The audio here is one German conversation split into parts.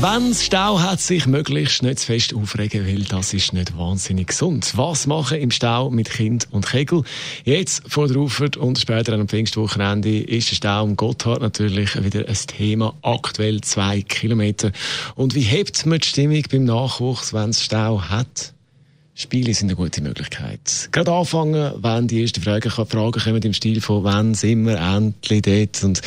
wenn es Stau hat, sich möglichst nicht zu fest aufregen, weil das ist nicht wahnsinnig gesund. Was machen im Stau mit Kind und Kegel? Jetzt vor der Auffahrt und später am Pfingstwochenende ist der Stau um Gotthard natürlich wieder ein Thema. Aktuell zwei Kilometer. Und wie hebt man die Stimmung beim Nachwuchs, wenn es Stau hat? Spiele sind eine gute Möglichkeit. Gerade anfangen, wenn die ersten Fragen, Fragen kommen im Stil von «Wann sind wir endlich dort?» und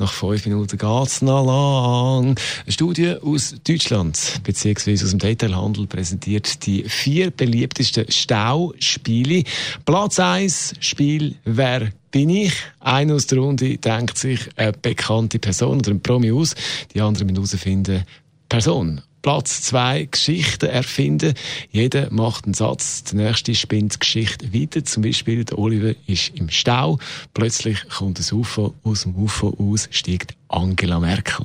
nach fünf Minuten geht's noch lang. Eine Studie aus Deutschland beziehungsweise aus dem Detailhandel präsentiert die vier beliebtesten Stauspiele. Platz eins Spiel «Wer bin ich?» Einer aus der Runde denkt sich eine bekannte Person oder ein Promi aus, die anderen müssen herausfinden, Person Platz zwei Geschichten erfinden. Jeder macht einen Satz, der nächste spinnt die Geschichte weiter. Zum Beispiel, der Oliver ist im Stau. Plötzlich kommt ein UFO, aus dem UFO aus steigt Angela Merkel.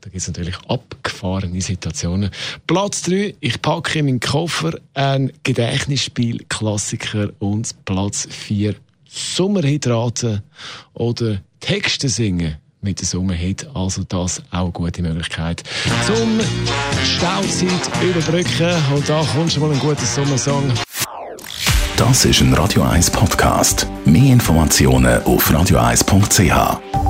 Da gibt es natürlich abgefahrene Situationen. Platz drei ich packe in meinen Koffer ein Gedächtnisspiel, Klassiker und Platz vier Sommerhydrate oder Texte singen mit der Sommerhit. Also das auch eine gute Möglichkeit zum Stauzeit überbrücken. Und da kommt schon mal ein guter Sommersong. Das ist ein Radio 1 Podcast. Mehr Informationen auf radio1.ch.